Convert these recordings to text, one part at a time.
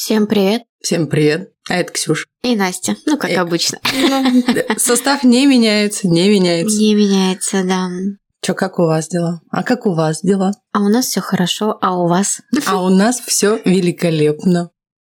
Всем привет. Всем привет. А это Ксюша. И Настя. Ну, как Э. обычно. Состав не меняется, не меняется. Не меняется, да. Чё, как у вас дела? А как у вас дела? А у нас все хорошо, а у вас? А у нас все великолепно.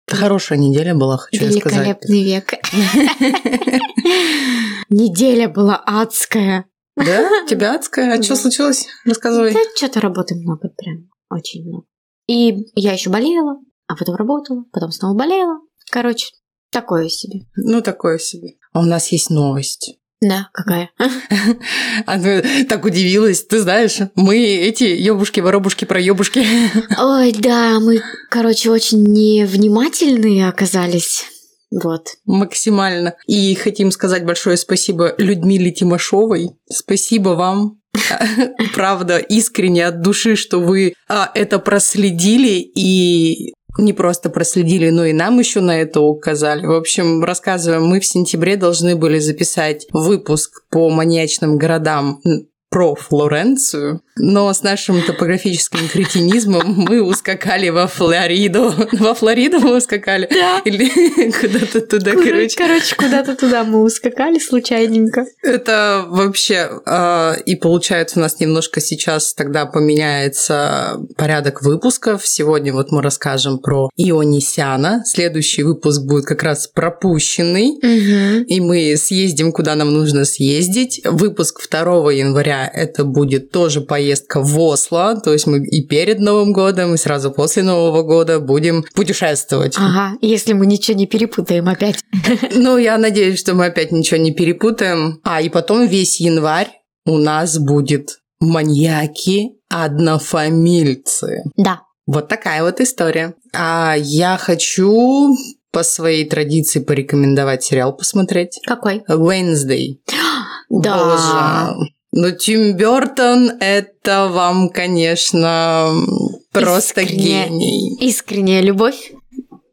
Хорошая неделя была, хочу я сказать. Великолепный век. Неделя была адская. Да? Тебя адская? А что случилось? Рассказывай. Да, что-то работы много, прям очень много. И я еще болела, а потом работала, потом снова болела. Короче, такое себе. Ну, такое себе. А у нас есть новость. Да, какая? А ты так удивилась. Ты знаешь, мы эти ёбушки-воробушки про ёбушки. Ой, да, мы, короче, очень невнимательные оказались. Вот. Максимально. И хотим сказать большое спасибо Людмиле Тимошовой. Спасибо вам. Правда, искренне от души, что вы а, это проследили и не просто проследили, но и нам еще на это указали. В общем, рассказываем, мы в сентябре должны были записать выпуск по маньячным городам про Флоренцию, но с нашим топографическим кретинизмом мы ускакали во Флориду. Во Флориду мы ускакали? Да. Или куда-то туда, короче. Короче, куда-то туда мы ускакали случайненько. Это вообще... э, и получается у нас немножко сейчас тогда поменяется порядок выпусков. Сегодня вот мы расскажем про Ионисяна. Следующий выпуск будет как раз пропущенный. И мы съездим, куда нам нужно съездить. Выпуск 2 января это будет тоже поездка в Осло. То есть мы и перед Новым годом, и сразу после Нового года будем путешествовать. Ага, если мы ничего не перепутаем опять. Ну, я надеюсь, что мы опять ничего не перепутаем. А, и потом весь январь у нас будет маньяки однофамильцы. Да. Вот такая вот история. А я хочу по своей традиции порекомендовать сериал посмотреть. Какой? Wednesday. Да. Боже. Ну, Тим Бертон, это вам, конечно, просто Искренне. гений. Искренняя любовь.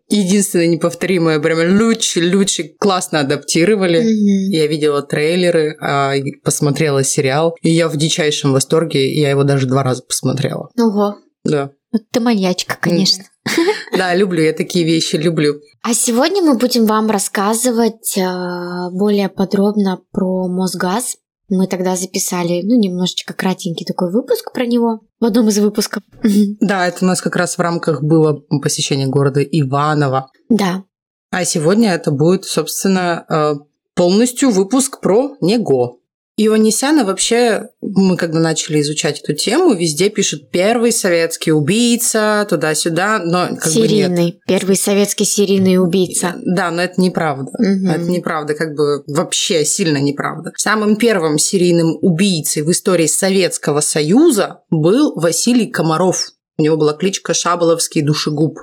Единственное неповторимое, прям лучше, лучше, классно адаптировали. Я видела трейлеры, а, посмотрела сериал, и я в дичайшем восторге, я его даже два раза посмотрела. Ого. Да. Вот ты маньячка, конечно. Да, люблю, я такие вещи люблю. А сегодня мы будем вам рассказывать э, более подробно про Мосгаз. Мы тогда записали, ну, немножечко кратенький такой выпуск про него в одном из выпусков. Да, это у нас как раз в рамках было посещение города Иваново. Да. А сегодня это будет, собственно, э, полностью выпуск про него. Ионисяна вообще, мы когда начали изучать эту тему, везде пишут первый советский убийца, туда-сюда, но как бы нет. серийный. Первый советский серийный убийца. Да, но это неправда. Мгм. Это неправда, как бы вообще сильно неправда. Самым первым серийным убийцей в истории Советского Союза был Василий Комаров. У него была кличка Шаболовский душегуб.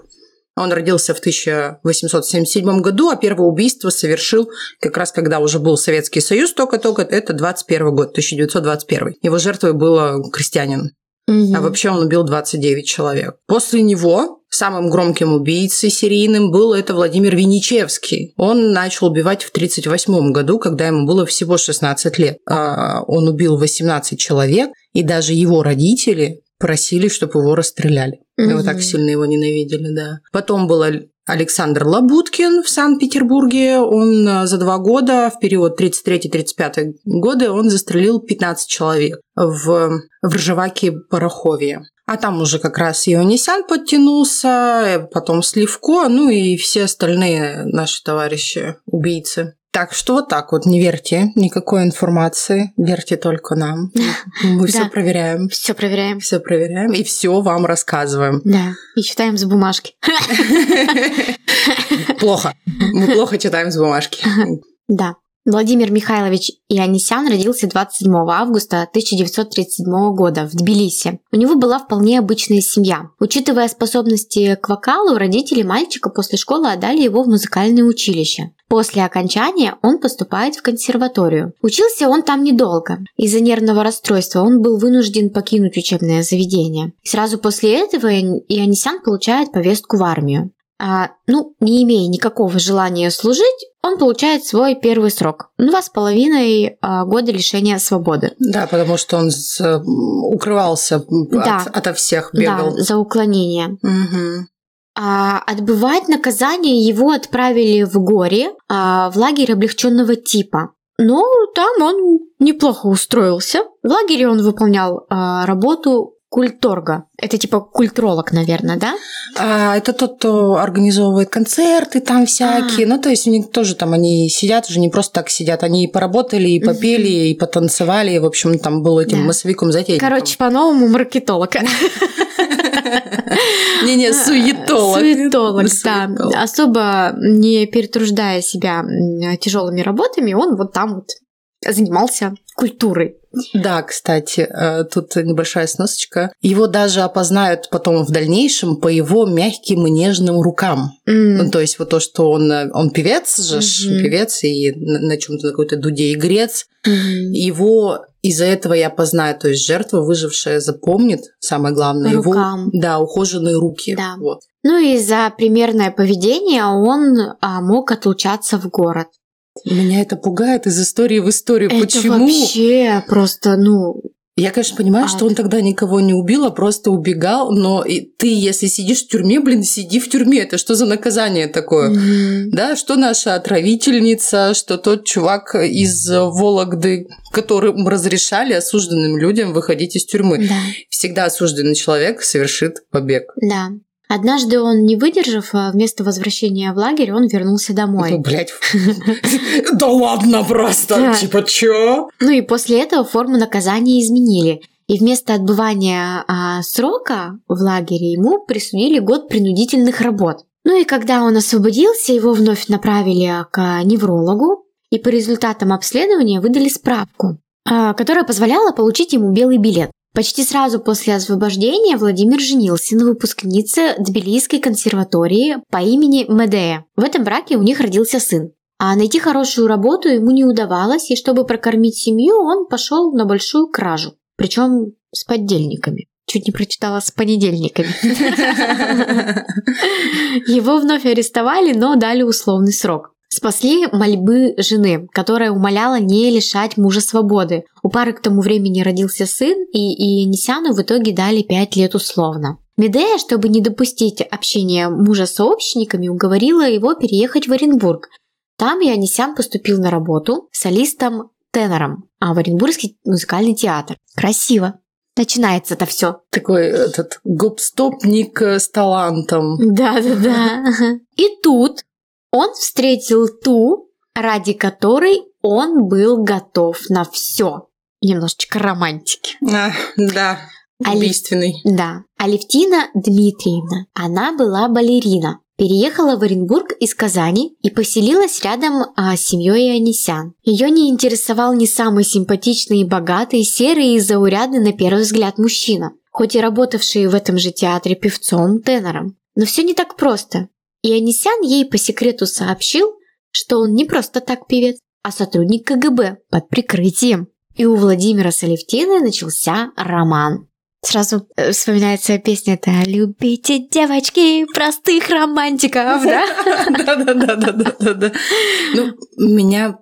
Он родился в 1877 году, а первое убийство совершил как раз когда уже был Советский Союз только-только, это 21 год, 1921. Его жертвой был крестьянин. Мгм. А вообще он убил 29 человек. После него самым громким убийцей серийным был это Владимир Виничевский. Он начал убивать в 1938 году, когда ему было всего 16 лет. А, Он убил 18 человек, и даже его родители просили, чтобы его расстреляли. Его Мгм. так сильно его ненавидели, да. Потом был Александр Лабуткин в Санкт-Петербурге. Он а, за два года, в период 33-35 годы, он застрелил 15 человек в, в Ржеваке-Пороховье. А там уже как раз Ионисян подтянулся, э, потом Сливко, ну и все остальные наши товарищи, убийцы. Так что вот так вот, не верьте никакой информации, верьте только нам. Мы все проверяем. Все проверяем. Все проверяем и все вам рассказываем. Да, и читаем с бумажки. Плохо. Мы плохо читаем с бумажки. Да. Владимир Михайлович Ионисян родился 27 августа 1937 года в Тбилиси. У него была вполне обычная семья. Учитывая способности к вокалу, родители мальчика после школы отдали его в музыкальное училище. После окончания он поступает в консерваторию. Учился он там недолго. Из-за нервного расстройства он был вынужден покинуть учебное заведение. Сразу после этого Ионисян получает повестку в армию. А, ну, не имея никакого желания служить, он получает свой первый срок. Два с половиной а, года лишения свободы. Да, потому что он с- укрывался Да. от, ото всех, бегал. Да, за уклонение. Мгм. А, отбывать наказание его отправили в горе, а, в лагерь облегченного типа. Но там он неплохо устроился. В лагере он выполнял а, работу культорга. Это типа культролог, наверное, да? А, это тот, кто организовывает концерты там всякие. Ну, то есть у них тоже там они сидят, уже не просто так сидят. Они и поработали, и попели, и потанцевали. И, в общем, там был этим Да. массовиком затейником. Короче, по-новому маркетолог. Не-не, суетолог. Суетолог, да. Особо не перетруждая себя тяжелыми работами, он вот там вот занимался культурой. Да, кстати, э, тут небольшая сносочка. Его даже опознают потом в дальнейшем по его мягким и нежным рукам. М, Ну, то есть вот то, что он, он певец же, Мгм. певец и на, на чем-то на какой-то дуде игрец. мгм. Его из-за этого я опознаю, то есть жертва, выжившая, запомнит, самое главное, Рукам. его да, ухоженные руки. Да. Вот. Ну и за примерное поведение он а, мог отлучаться в город. Меня это пугает из истории в историю. Это Почему? вообще просто, ну, Я, конечно, понимаю, Ад. что он тогда никого не убил, а просто убегал, но и ты, если сидишь в тюрьме, блин, сиди в тюрьме. Это что за наказание такое? мгм. Да, что наша отравительница, что тот чувак из Вологды, которым разрешали осужденным людям выходить из тюрьмы. да, Всегда осужденный человек совершит побег. да. Однажды он, не выдержав, а, вместо возвращения в лагерь, он вернулся Ну, домой. блядь. Да ладно просто. Типа, чё? Ну и после этого форму наказания изменили. И вместо отбывания а, срока в лагере ему присудили год принудительных работ. Ну и когда он освободился, его вновь направили к неврологу, и по результатам обследования выдали справку, а, которая позволяла получить ему белый билет. Почти сразу после освобождения Владимир женился на выпускнице Тбилисской консерватории по имени Медея. В этом браке у них родился сын. А найти хорошую работу ему не удавалось, и чтобы прокормить семью, он пошел на большую кражу. Причем с поддельниками. Чуть не прочитала с понедельниками. Его вновь арестовали, но дали условный срок. Спасли мольбы жены, которая умоляла не лишать мужа свободы. У пары к тому времени родился сын, и Ионисяну в итоге дали 5 лет условно. Медея, чтобы не допустить общения мужа с сообщниками, уговорила его переехать в Оренбург. Там Ионисян поступил на работу солистом-тенором, а в Оренбургский музыкальный театр. Красиво. Начинается это все. Такой этот гопстопник э, с талантом. Да-да-да. И тут он встретил ту, ради которой он был готов на все. Немножечко романтики. А, да, Али- убийственный. Да. Алевтина Дмитриевна. Она была балерина. Переехала в Оренбург из Казани и поселилась рядом а, с семьей Ионисян. Ее не интересовал ни самый симпатичный и богатый, серый и заурядный на первый взгляд мужчина, хоть и работавший в этом же театре певцом, тенором. Но все не так просто. Ионисян ей по секрету сообщил, что он не просто так певец, а сотрудник КГБ под прикрытием. И у Владимира с Алевтиной начался роман. Сразу э, вспоминается песня это «Любите девочки простых романтиков», да? Да-да-да-да-да-да. Ну, меня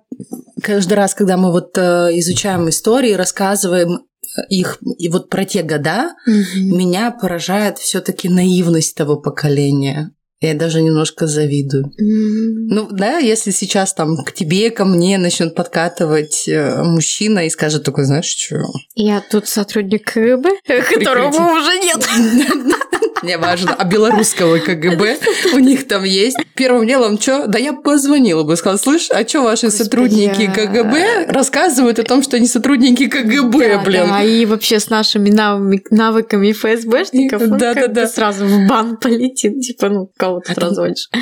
каждый раз, когда мы вот э, изучаем истории, рассказываем э, их и вот про те года, меня поражает все-таки наивность того поколения. Я даже немножко завидую. М, Ну да, если сейчас там к тебе, ко мне начнет подкатывать э, мужчина и скажет такой, знаешь, что? Я тут сотрудник КГБ, которого уже нет. неважно, а белорусского КГБ у них там есть. Первым делом, что? Да я позвонила бы, сказала, слышь, а что ваши Господи, сотрудники я- КГБ рассказывают о том, что они сотрудники КГБ, Да, блин? да, и вообще с нашими навыками, ФСБшников он Да, как да, бы сразу в бан полетит. Типа, ну, кого ты А там разводишь. И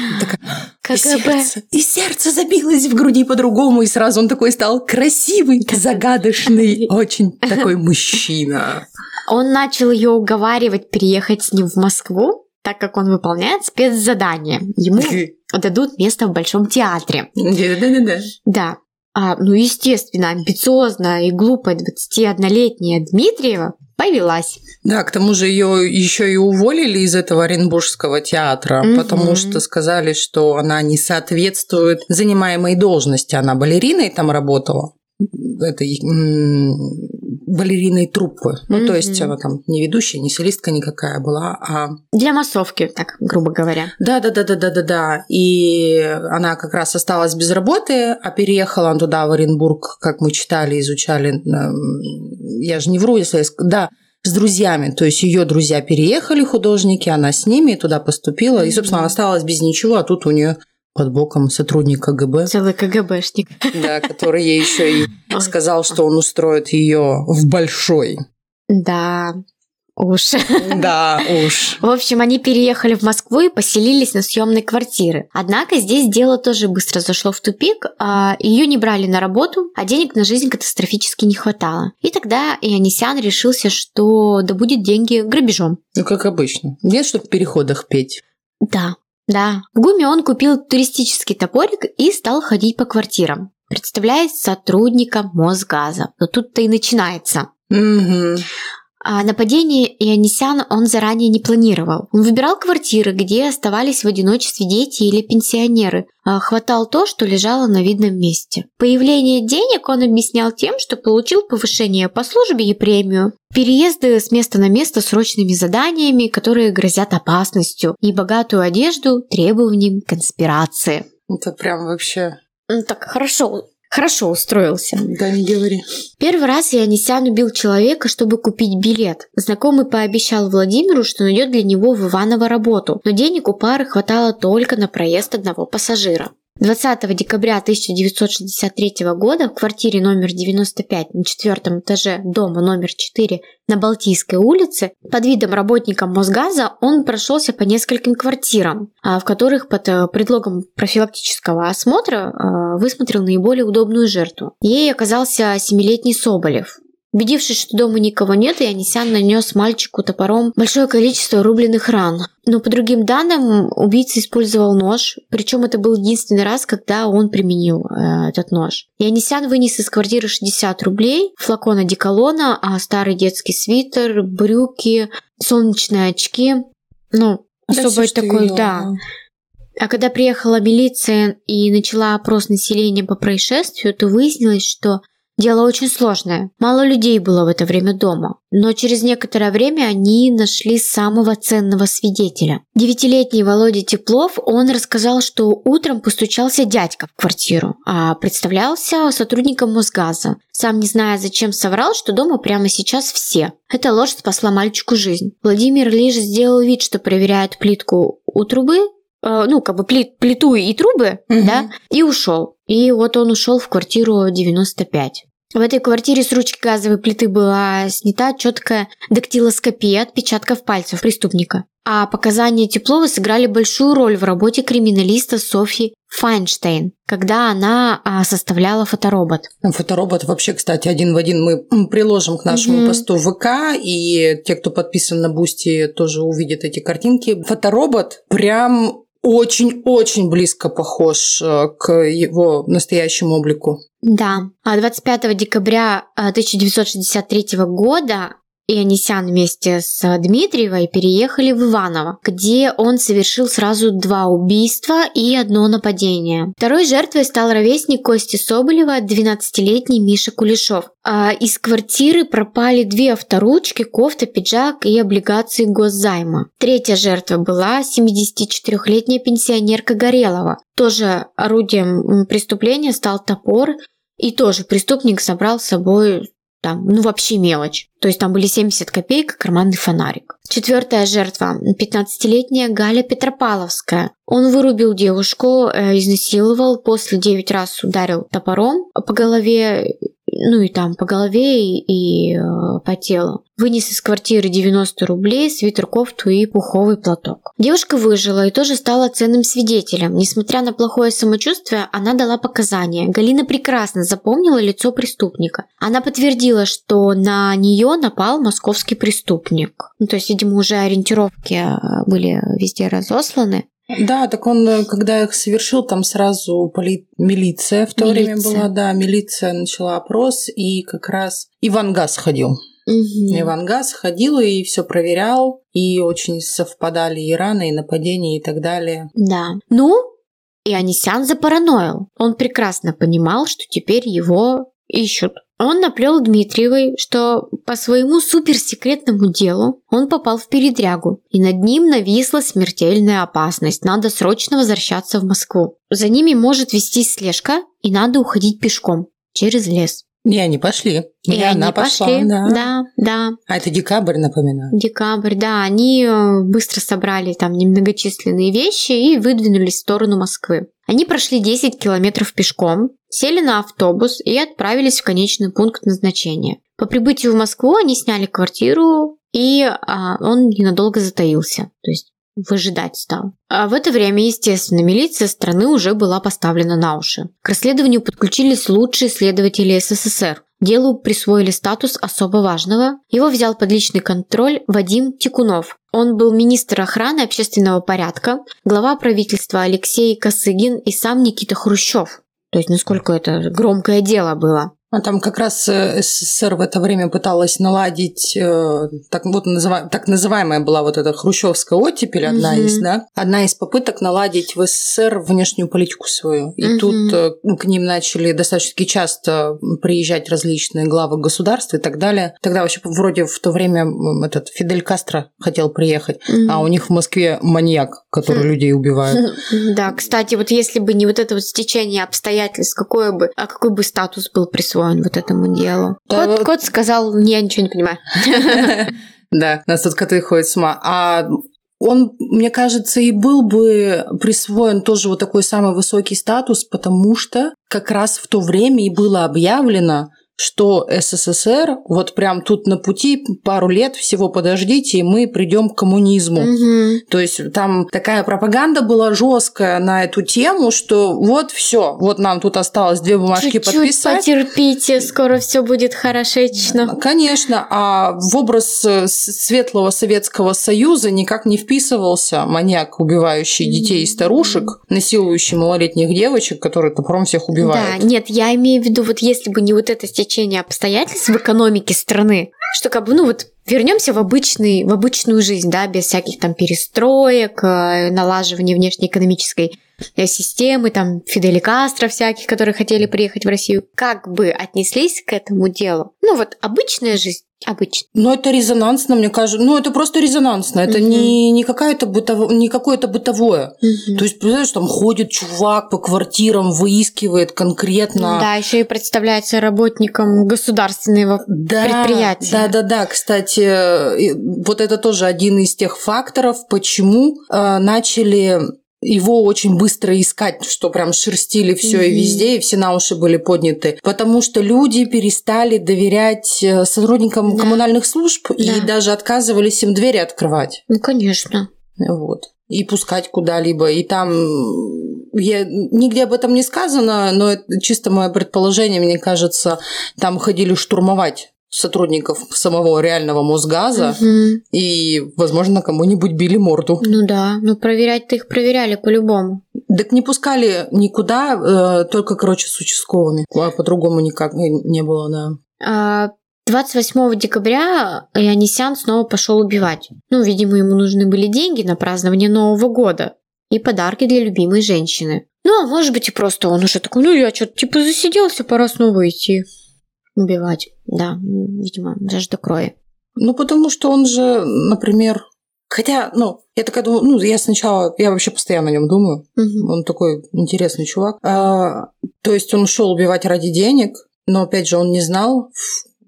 КГБ. сердце, и сердце забилось в груди по-другому, и сразу он такой стал красивый, загадочный, очень такой мужчина. Он начал ее уговаривать переехать с ним в Москву, так как он выполняет спецзадание. Ему дадут место в Большом театре. Да-да-да. Да. А, ну, естественно, амбициозная и глупая 21-летняя Дмитриева повелась. Да, к тому же ее еще и уволили из этого Оренбургского театра, Мгм. потому что сказали, что она не соответствует занимаемой должности. Она балериной там работала, этой м, балериной труппы. Ну, то есть она там не ведущая, не солистка никакая была, а Для массовки, так грубо говоря. Да, да, да, да, да, да, да. И она как раз осталась без работы, а переехала она туда, в Оренбург, как мы читали, изучали. эм, Я же не вру, если я Да, с друзьями. То есть ее друзья переехали, художники, она с ними туда поступила. И, собственно, она осталась без ничего, а тут у нее под боком сотрудник КГБ, Целый КГБшник. да, который ей еще и сказал, что он устроит ее в большой. Да, уж. Да, уж. В общем, они переехали в Москву и поселились на съемной квартире. Однако здесь дело тоже быстро зашло в тупик. а, Ее не брали на работу, а денег на жизнь катастрофически не хватало. И тогда Ионисян решился, что добудет деньги грабежом. Ну, как обычно. Нет, что в переходах петь. Да, да. В ГУМе он купил туристический топорик и стал ходить по квартирам. Представляет сотрудника Мосгаза. Но тут-то и начинается. Угу. А нападение Ионисян он заранее не планировал. Он выбирал квартиры, где оставались в одиночестве дети или пенсионеры. А хватал то, что лежало на видном месте. Появление денег он объяснял тем, что получил повышение по службе и премию. Переезды с места на место срочными заданиями, которые грозят опасностью, и богатую одежду требованием конспирации. Это прям вообще... Ну так хорошо, хорошо устроился. Да не говори. Первый раз Ионисян убил человека, чтобы купить билет. Знакомый пообещал Владимиру, что найдет для него в Иваново работу, но денег у пары хватало только на проезд одного пассажира. 20 декабря 1963 года в квартире номер 95 на четвертом этаже дома номер 4 на Балтийской улице под видом работника Мосгаза он прошелся по нескольким квартирам, а, в которых под э, предлогом профилактического осмотра э, высмотрел наиболее удобную жертву. Ей оказался семилетний Соболев. Убедившись, что дома никого нет, Ионисян нанес мальчику топором большое количество рубленых ран. Но по другим данным, убийца использовал нож, причем это был единственный раз, когда он применил э, этот нож. Ионисян вынес из квартиры 60 рублей, флакон одеколона, а старый детский свитер, брюки, солнечные очки. Ну, особо такой, да. А когда приехала милиция и начала опрос населения по происшествию, то выяснилось, что дело очень сложное. Мало людей было в это время дома. Но через некоторое время они нашли самого ценного свидетеля. Девятилетний Володя Теплов, он рассказал, что утром постучался дядька в квартиру, а представлялся сотрудником Мосгаза. Сам не зная, зачем соврал, что дома прямо сейчас все. Эта ложь спасла мальчику жизнь. Владимир лишь сделал вид, что проверяет плитку у трубы, э, ну, как бы плит- плиту и трубы, Мгм. да, и ушел. И вот он ушел в квартиру 95. В этой квартире с ручки газовой плиты была снята четкая дактилоскопия отпечатков пальцев преступника. А показания Теплова сыграли большую роль в работе криминалиста Софьи Файнштейн, когда она а, составляла фоторобот. Ну, Фоторобот вообще, кстати, один в один мы приложим к нашему Мгм. посту в ВК, и те, кто подписан на Boosty, тоже увидят эти картинки. Фоторобот прям очень-очень близко похож э, к его настоящему облику. Да. А 25 декабря а, 1963 года Ионисян вместе с Дмитриевой переехали в Иваново, где он совершил сразу два убийства и одно нападение. Второй жертвой стал ровесник Кости Соболева, 12-летний Миша Кулешов. А из квартиры пропали две авторучки, кофта, пиджак и облигации госзайма. Третья жертва была 74-летняя пенсионерка Горелова. Тоже орудием преступления стал топор, и тоже преступник забрал с собой там, ну вообще мелочь. То есть там были 70 копеек и карманный фонарик. Четвертая жертва – 15-летняя Галя Петропавловская. Он вырубил девушку, э, изнасиловал, после 9 раз ударил топором по голове ну и там по голове и, и э, по телу. Вынес из квартиры 90 рублей, свитер, кофту и пуховый платок. Девушка выжила и тоже стала ценным свидетелем. Несмотря на плохое самочувствие, она дала показания. Галина прекрасно запомнила лицо преступника. Она подтвердила, что на нее напал московский преступник. Ну, то есть, видимо, уже ориентировки э, были везде разосланы. Да, так он, э, когда их совершил, там сразу поли... милиция в то милиция. время была, да, милиция начала опрос, и как раз Иван Газ ходил. Угу. Иван Газ ходил и все проверял, и очень совпадали и раны, и нападения, и так далее. Да. Ну, и Анисян запараноил. Он прекрасно понимал, что теперь его ищут. Он наплел Дмитриевой, что по своему суперсекретному делу он попал в передрягу, и над ним нависла смертельная опасность. Надо срочно возвращаться в Москву. За ними может вестись слежка, и надо уходить пешком через лес. И они пошли. И, и она пошла, пошли. Да. да, да. А это декабрь, напоминаю. Декабрь, да. Они э, быстро собрали там немногочисленные вещи и выдвинулись в сторону Москвы. Они прошли 10 километров пешком, сели на автобус и отправились в конечный пункт назначения. По прибытию в Москву они сняли квартиру, и а, он ненадолго затаился. То есть выжидать стал. А в это время, естественно, милиция страны уже была поставлена на уши. К расследованию подключились лучшие следователи СССР. Делу присвоили статус особо важного. Его взял под личный контроль Вадим Тикунов. Он был министр охраны общественного порядка, глава правительства Алексей Косыгин и сам Никита Хрущев. То есть насколько это громкое дело было. А там как раз э, СССР в это время пыталась наладить, э, так, вот называ, так называемая была вот эта хрущевская оттепель, одна угу. из, да? Одна из попыток наладить в СССР внешнюю политику свою. И угу. тут э, к ним начали достаточно часто приезжать различные главы государств и так далее. Тогда вообще вроде в то время этот Фидель Кастро хотел приехать, угу. а у них в Москве маньяк, который угу. людей убивает. Да, кстати, вот если бы не вот это вот стечение обстоятельств, какой бы, а какой бы статус был присвоен присвоен вот этому делу. Да, кот, вот... кот сказал, я ничего не понимаю. Да, нас тут коты ходят с ума. А он, мне кажется, и был бы присвоен тоже вот такой самый высокий статус, потому что как раз в то время и было объявлено, что СССР вот прям тут на пути пару лет всего подождите, и мы придем к коммунизму. Угу. То есть там такая пропаганда была жесткая на эту тему, что вот все, вот нам тут осталось две бумажки Чуть-чуть подписать. потерпите, скоро все будет хорошечно. Конечно, а в образ э, светлого Советского Союза никак не вписывался маньяк, убивающий детей и старушек, насилующий малолетних девочек, который топором всех убивает. Да, нет, я имею в виду, вот если бы не вот это стечение обстоятельств в экономике страны, что как бы, ну вот вернемся в, обычный, в обычную жизнь, да, без всяких там перестроек, э, налаживания внешнеэкономической э, системы, там Фидели Кастро всяких, которые хотели приехать в Россию, как бы отнеслись к этому делу? Ну вот обычная жизнь, обычно. Ну, это резонансно, мне кажется. Ну, это просто резонансно. Это угу. не, не, какая-то бытово... не какое-то бытовое. Угу. То есть, представляешь, там ходит чувак по квартирам, выискивает конкретно. Да, еще и представляется работником государственного да, предприятия. Да, да, да. Кстати, вот это тоже один из тех факторов, почему э, начали его очень быстро искать, что прям шерстили все mm-hmm. и везде, и все на уши были подняты. Потому что люди перестали доверять э, сотрудникам да. коммунальных служб да. и даже отказывались им двери открывать. Ну, конечно. Вот. И пускать куда-либо. И там я, нигде об этом не сказано, но это чисто мое предположение, мне кажется, там ходили штурмовать сотрудников самого реального Мосгаза, угу. и, возможно, кому-нибудь били морду. Ну да, ну проверять-то их проверяли по-любому. Так не пускали никуда, э, только, короче, с участковыми. А по-другому никак не было, да. А 28 декабря Янисян снова пошел убивать. Ну, видимо, ему нужны были деньги на празднование Нового года и подарки для любимой женщины. Ну, а может быть и просто он уже такой, ну я что-то типа засиделся, пора снова идти убивать. Да, видимо, даже до крови. Ну, потому что он же, например, Хотя, ну, я такая думаю, ну, я сначала, я вообще постоянно о нем думаю. Угу. Он такой интересный чувак. А, то есть он шел убивать ради денег, но опять же он не знал,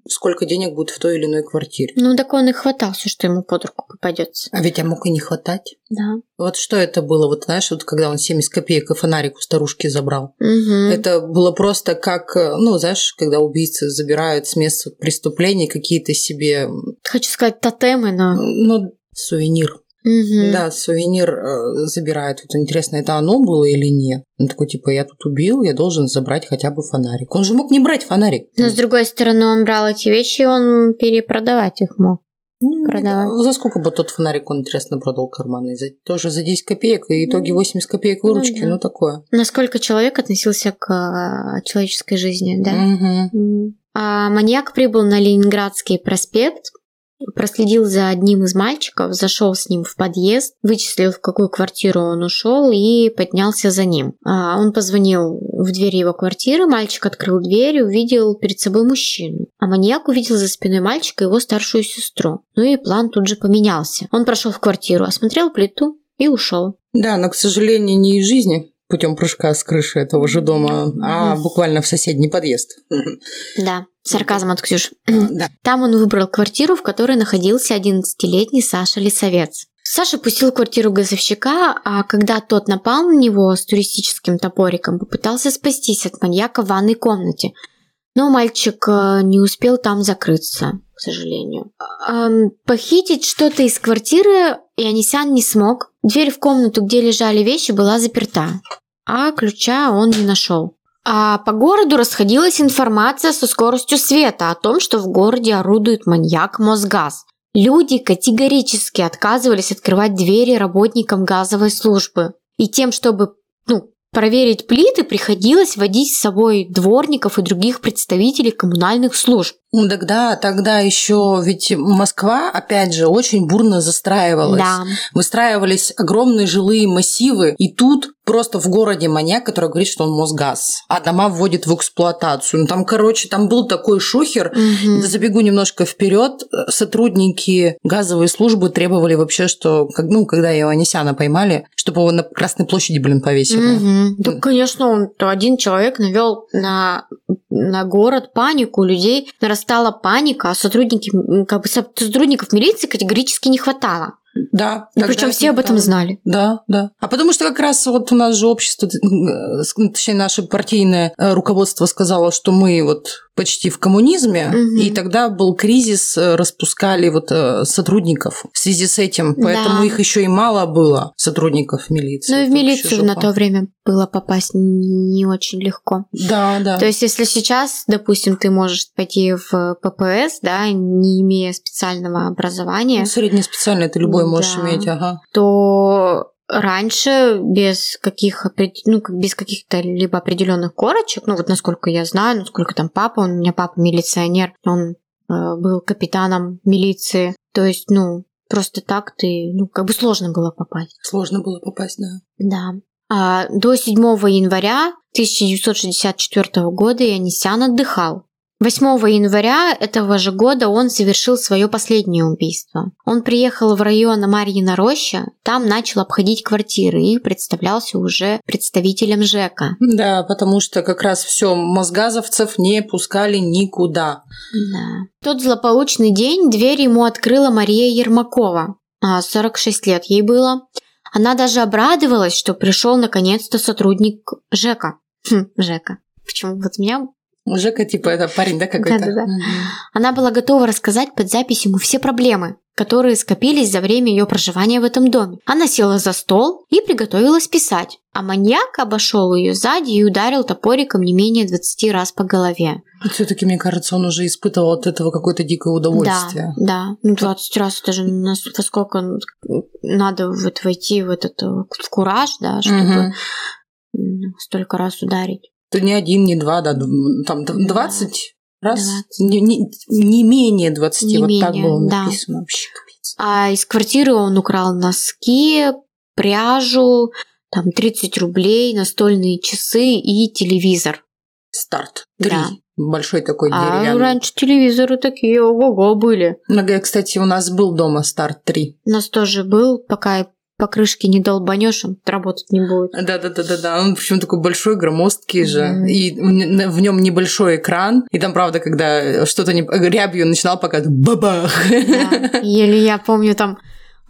сколько денег будет в той или иной квартире. Ну, так он и хватался, что ему под руку попадется. А ведь а мог и не хватать. Да. Вот что это было, вот знаешь, вот когда он 70 копеек и фонарик у старушки забрал. Угу. Это было просто как, ну, знаешь, когда убийцы забирают с места преступлений какие-то себе, Хочу сказать тотемы, но... ну, сувенир. Мгм. Да, сувенир э, забирают. Вот интересно, это оно было или нет? Он такой, типа, я тут убил, я должен забрать хотя бы фонарик. Он же мог не брать фонарик. Но с другой стороны, он брал эти вещи, он перепродавать их мог. Ну, продавать. За сколько бы тот фонарик он, интересно, продал карманный? За, тоже за 10 копеек, и итоге 80 копеек Ну выручки, да. ну, такое. Насколько человек относился к а, человеческой жизни, да? М. А маньяк прибыл на Ленинградский проспект, проследил за одним из мальчиков, зашел с ним в подъезд, вычислил, в какую квартиру он ушел и поднялся за ним. А, Он позвонил в дверь его квартиры, мальчик открыл дверь и увидел перед собой мужчину. А маньяк увидел за спиной мальчика его старшую сестру. Ну и план тут же поменялся. Он прошел в квартиру, осмотрел плиту и ушел. Да, но, к сожалению, не из жизни путем прыжка с крыши этого же дома, а буквально в соседний подъезд. Да, сарказм от Ксюш. Да. Там он выбрал квартиру, в которой находился 11-летний Саша Лисовец. Саша пустил квартиру газовщика, а когда тот напал на него с туристическим топориком, попытался спастись от маньяка в ванной комнате. Но мальчик э, не успел там закрыться, к сожалению. Похитить что-то из квартиры Янисян не смог. Дверь в комнату, где лежали вещи, была заперта, а ключа он не нашел. А по городу расходилась информация со скоростью света о том, что в городе орудует маньяк Мосгаз. Люди категорически отказывались открывать двери работникам газовой службы. И тем, чтобы ну, проверить плиты, приходилось водить с собой дворников и других представителей коммунальных служб. Ну, тогда, тогда еще ведь Москва, опять же, очень бурно застраивалась. Да. Выстраивались огромные жилые массивы, и тут просто в городе маньяк, который говорит, что он Мосгаз, а дома вводит в эксплуатацию. Ну, там, короче, там был такой шухер. Мгм. Забегу немножко вперед. Сотрудники газовой службы требовали вообще, что, ну, когда Ионисяна поймали, чтобы его на Красной площади, блин, повесили. Мгм. Да, конечно, он то один человек навел на, на город панику, людей нарастала паника, а сотрудники, как бы со- сотрудников милиции категорически не хватало. Да. Тогда причем все об этом да. знали. Да, да. А потому что как раз вот у нас же общество, э, точнее, наше партийное э, руководство сказало, что мы вот почти в коммунизме, Мгм. и тогда был кризис, э, распускали вот э, сотрудников в связи с этим, поэтому Да. их еще и мало было, сотрудников милиции. Ну и в милицию на то время было попасть не очень легко. Да, да. То есть, если сейчас, допустим, ты можешь пойти в ППС, да, не имея специального образования, Ну, Среднеспециальное ты любой можешь Да. иметь, ага. то раньше без каких ну, без каких-то либо определенных корочек, ну вот насколько я знаю, насколько там папа, у меня папа милиционер, он э, был капитаном милиции, то есть, ну, просто так ты, ну, как бы сложно было попасть. Сложно было попасть, да. Да. А до 7 января 1964 года Янисян отдыхал. 8 января этого же года он совершил свое последнее убийство. Он приехал в район Марьина Роща, там начал обходить квартиры и представлялся уже представителем ЖЭКа. Да, потому что как раз все мосгазовцев не пускали никуда. Да. В тот злополучный день дверь ему открыла Мария Ермакова. А, 46 лет ей было. Она даже обрадовалась, что пришел наконец-то сотрудник ЖЭКа. Хм, ЖЭКа. Почему вот меня Жека, типа, это парень, да, какой-то? Да-да-да. Она была готова рассказать под запись ему все проблемы, которые скопились за время ее проживания в этом доме. Она села за стол и приготовилась писать, а маньяк обошел ее сзади и ударил топориком не менее 20 раз по голове. Все-таки, мне кажется, он уже испытывал от этого какое-то дикое удовольствие. Да, да. Ну, 20 раз это же нас- насколько надо вот войти в этот в кураж, да, чтобы м, столько раз ударить. Это не один, не два, да, д- там д- 20 раз, 20. Не, не- не менее 20, Не вот так менее, было да. написано вообще. капец. А из квартиры он украл носки, пряжу, там 30 рублей, настольные часы и телевизор. Старт. Три. Да. Большой такой А деревянный. раньше телевизоры такие ого-го были. Много, кстати, у нас был дома старт 3. У нас тоже был, пока я покрышки не долбанешь, он работать не будет. Да, да, да, да, да. Он причем такой большой, громоздкий же. Mm-hmm. И в нем небольшой экран. И там, правда, когда что-то не... рябью начинал показывать бабах. Да. Или я помню там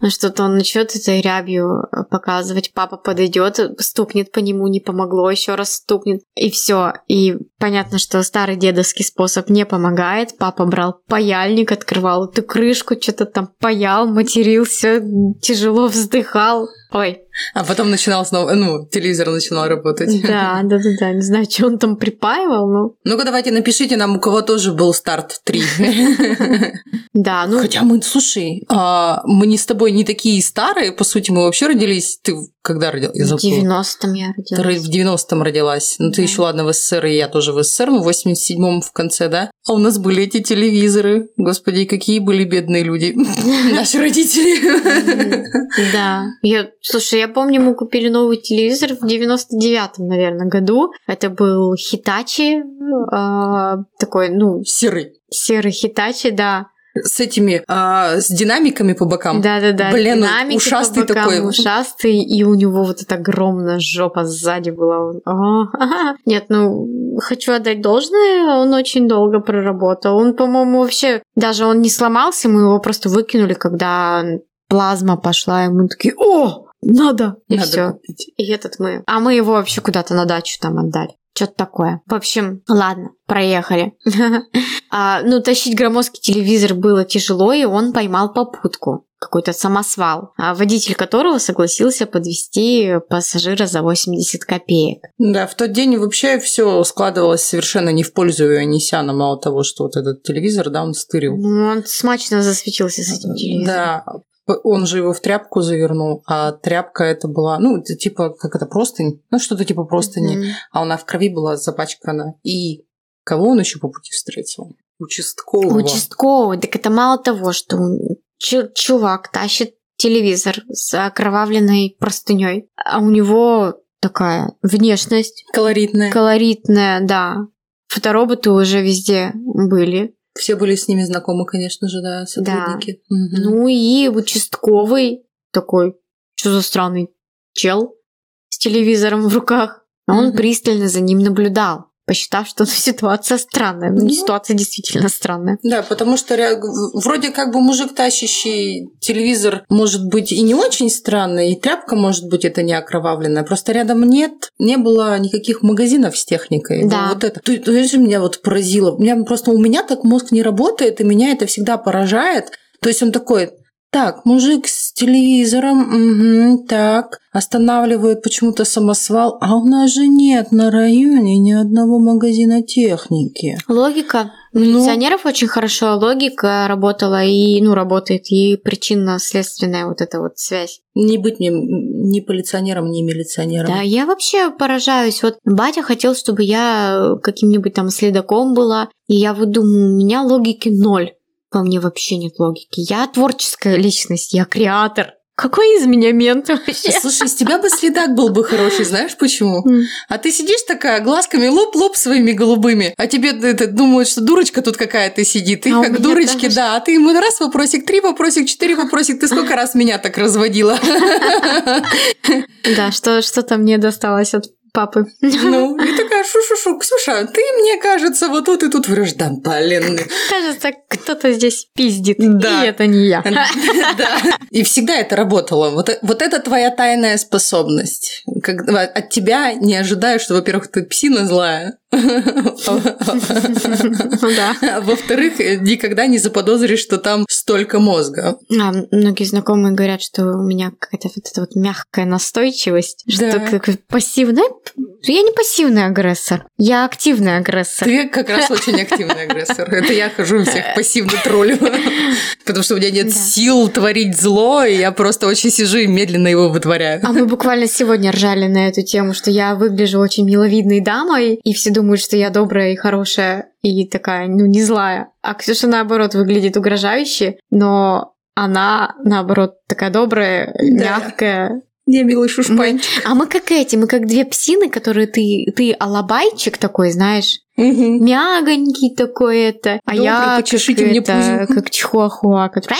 ну что-то он начнет этой рябью э, показывать, папа подойдет, стукнет по нему, не помогло, еще раз стукнет, и все. И понятно, что старый дедовский способ не помогает. Папа брал паяльник, открывал эту крышку, что-то там паял, матерился, тяжело вздыхал. Ой, а потом начинал снова, ну, телевизор начинал работать. Да, да, да, да. Не знаю, что он там припаивал, но... Ну-ка, давайте напишите нам, у кого тоже был старт 3. Да, ну... Хотя мы, слушай, а, мы не с тобой не такие старые, по сути, мы вообще родились... Ты когда родилась? В 90-м я родилась. Ты в 90-м родилась. Ну, ты еще, ладно, в СССР, и я тоже в СССР, ну, в 87-м в конце, да? А у нас были эти телевизоры. Господи, какие были бедные люди. Наши родители. Да. Я, слушай, я помню, мы купили новый телевизор в 99-м, наверное, году. Это был Хитачи, э, такой, ну... Серый. Серый Хитачи, да с этими а, с динамиками по бокам. Да, да, да. Блин, Динамики ушастый по бокам, такой. Ушастый, и у него вот эта огромная жопа сзади была. О, Нет, ну хочу отдать должное, он очень долго проработал. Он, по-моему, вообще даже он не сломался, мы его просто выкинули, когда плазма пошла, и мы такие, о, надо. И все. И этот мы. А мы его вообще куда-то на дачу там отдали. Что-то такое. В общем, ладно, проехали. а, ну, тащить громоздкий телевизор было тяжело, и он поймал попутку какой-то самосвал, а водитель которого согласился подвести пассажира за 80 копеек. Да, в тот день вообще все складывалось совершенно не в пользу Ионисяна, мало того, что вот этот телевизор, да, он стырил. Ну, он смачно засветился с этим телевизором. Да, он же его в тряпку завернул, а тряпка это была, ну, типа, как это, простынь, ну, что-то типа простыни, mm-hmm. а она в крови была запачкана. И кого он еще по пути встретил? Участкового. Участкового. Так это мало того, что чувак тащит телевизор с окровавленной простыней, а у него такая внешность. Колоритная. Колоритная, да. Фотороботы уже везде были. Все были с ними знакомы, конечно же, да, сотрудники. Да. Угу. Ну и участковый такой, что за странный чел с телевизором в руках. А он угу. пристально за ним наблюдал посчитав, что ситуация странная. Ну, ситуация действительно странная. Да, потому что вроде как бы мужик, тащащий телевизор, может быть и не очень странный, и тряпка может быть это не окровавленная. Просто рядом нет, не было никаких магазинов с техникой. Да. Вот это. Ты, ты же меня вот поразило. У меня просто у меня так мозг не работает, и меня это всегда поражает. То есть он такой, так, мужик с телевизором, угу, так, останавливает почему-то самосвал, а у нас же нет на районе ни одного магазина техники. Логика. У ну, милиционеров очень хорошо логика работала и, ну, работает, и причинно-следственная вот эта вот связь. Не быть мне ни полиционером, ни милиционером. Да, я вообще поражаюсь. Вот батя хотел, чтобы я каким-нибудь там следаком была, и я вот думаю, у меня логики ноль. Во мне вообще нет логики. Я творческая личность, я креатор. Какой из меня мент вообще? Слушай, из тебя бы следак был бы хороший, знаешь почему? А ты сидишь такая, глазками хлоп-хлоп своими голубыми, а тебе это, думают, что дурочка тут какая-то сидит. Ты а как дурочки, даже... да. А ты ему раз вопросик, три вопросик, четыре вопросик. Ты сколько раз меня так разводила? Да, что, что-то мне досталось от папы. Ну, и такая, шу-шу-шу, Ксюша, ты, мне кажется, вот тут и тут врешь, да, блин. Кажется, кто-то здесь пиздит, да. и это не я. Да. И всегда это работало. Вот, вот это твоя тайная способность. Как, от тебя не ожидаю, что, во-первых, ты псина злая, во-вторых, никогда не заподозришь, что там столько мозга. А, многие знакомые говорят, что у меня какая-то вот эта вот мягкая настойчивость, что пассивная. Я не пассивный агрессор, я активный агрессор. Ты как раз очень активный агрессор. Это я хожу всех пассивно троллю. Потому что у меня нет сил творить зло, и я просто очень сижу и медленно его вытворяю. А мы буквально сегодня ржали на эту тему, что я выгляжу очень миловидной дамой, и все думают, что я добрая и хорошая и такая, ну, не злая. А Ксюша, наоборот, выглядит угрожающе, но она, наоборот, такая добрая, да. мягкая. Я милый шушпанчик. Мы, а мы как эти, мы как две псины, которые ты, ты алабайчик такой, знаешь, Мгм. Мягонький такой это. А Добрый, я почешите как, мне это, пузо. как чихуахуа, который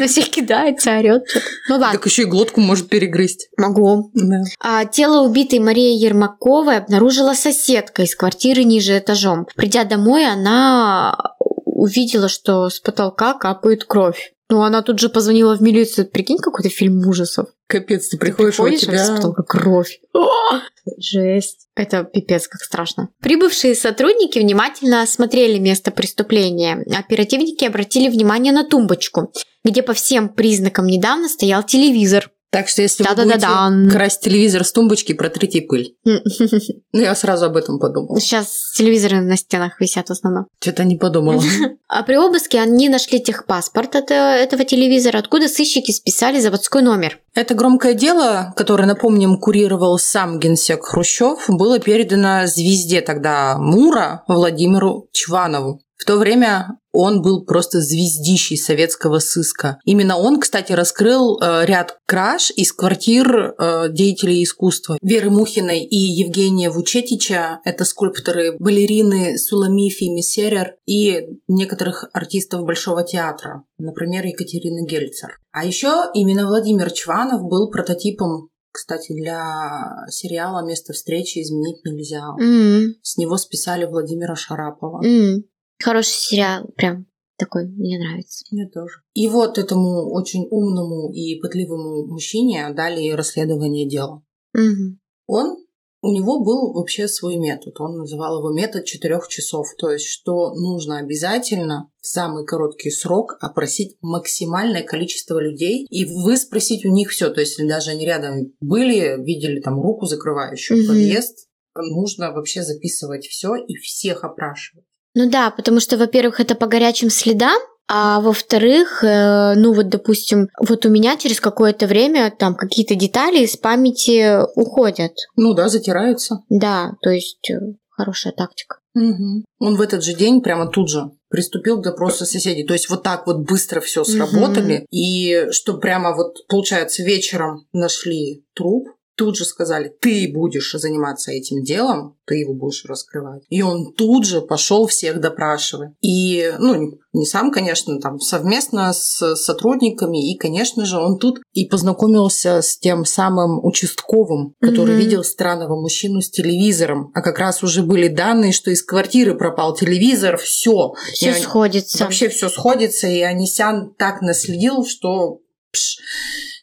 на всех кидается, орет. Ну ладно, Так еще и глотку может перегрызть. могу. Да. А тело убитой Марии Ермаковой обнаружила соседка из квартиры ниже этажом. Придя домой, она увидела, что с потолка капает кровь. Ну, она тут же позвонила в милицию. Прикинь, какой-то фильм ужасов. Капец, ты Ты приходишь, а у приходишь, а с тебя... потолка кровь. О, Жесть. Это пипец, как страшно. Прибывшие сотрудники внимательно осмотрели место преступления. Оперативники обратили внимание на тумбочку, где по всем признакам недавно стоял телевизор. Так что если вы Да-да-да-дан. будете красть телевизор с тумбочки, протрите пыль. Ну, я сразу об этом подумала. Сейчас телевизоры на стенах висят в основном. Что-то не подумала. А при обыске они нашли техпаспорт от, э, этого телевизора, откуда сыщики списали заводской номер. Это громкое дело, которое, напомним, курировал сам генсек Хрущев, было передано звезде тогда Мура Владимиру Чванову. В то время он был просто звездищей советского сыска. Именно он, кстати, раскрыл э, ряд краж из квартир э, деятелей искусства. Веры Мухиной и Евгения Вучетича – это скульпторы, балерины Суламифи Мессерер и некоторых артистов Большого театра, например, Екатерины Гельцер. А еще именно Владимир Чванов был прототипом кстати, для сериала «Место встречи изменить нельзя». М, С него списали Владимира Шарапова. м. Хороший сериал, прям такой, мне нравится. Мне тоже. И вот этому очень умному и пытливому мужчине дали расследование дела. Мгм. Он, у него был вообще свой метод. Он называл его метод четырех часов. То есть, что нужно обязательно в самый короткий срок опросить максимальное количество людей и выспросить у них все. То есть, если даже они рядом были, видели там руку закрывающую Мгм. подъезд, нужно вообще записывать все и всех опрашивать. Ну да, потому что, во-первых, это по горячим следам, а во-вторых, э, ну вот, допустим, вот у меня через какое-то время там какие-то детали из памяти уходят. Ну да, затираются. Да, то есть э, хорошая тактика. Мгм. Он в этот же день прямо тут же приступил к допросу соседей. То есть вот так вот быстро все сработали. И что прямо вот, получается, вечером нашли труп, тут же сказали, ты будешь заниматься этим делом, ты его будешь раскрывать. И он тут же пошел всех допрашивать. И, ну, не сам, конечно, там совместно с сотрудниками. И, конечно же, он тут и познакомился с тем самым участковым, который Мгм. видел странного мужчину с телевизором. А как раз уже были данные, что из квартиры пропал телевизор, все. Все сходится. Вообще все сходится, и Анисян так наследил, что пш,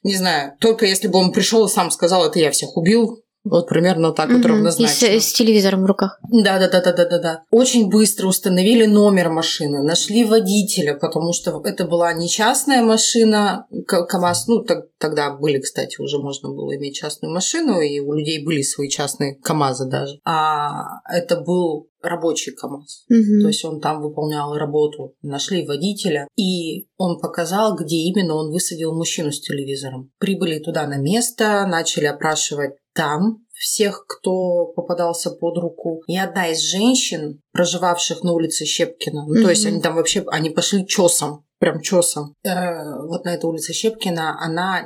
не знаю, только если бы он пришел и сам сказал, это я всех убил, вот примерно так вот Мгм. И с, равнозначно. с телевизором в руках. Да, да, да, да, да, да, да. Очень быстро установили номер машины, нашли водителя, потому что это была не частная машина, КАМАЗ, ну так- тогда были, кстати, уже можно было иметь частную машину, и у людей были свои частные КАМАЗы даже. А это был рабочий КАМАЗ. Мгм. То есть он там выполнял работу. Нашли водителя, и он показал, где именно он высадил мужчину с телевизором. Прибыли туда на место, начали опрашивать там всех, кто попадался под руку. И одна из женщин, проживавших на улице Щепкина, ну, то есть они там вообще, они пошли чесом, прям чесом. Э, вот на этой улице Щепкина она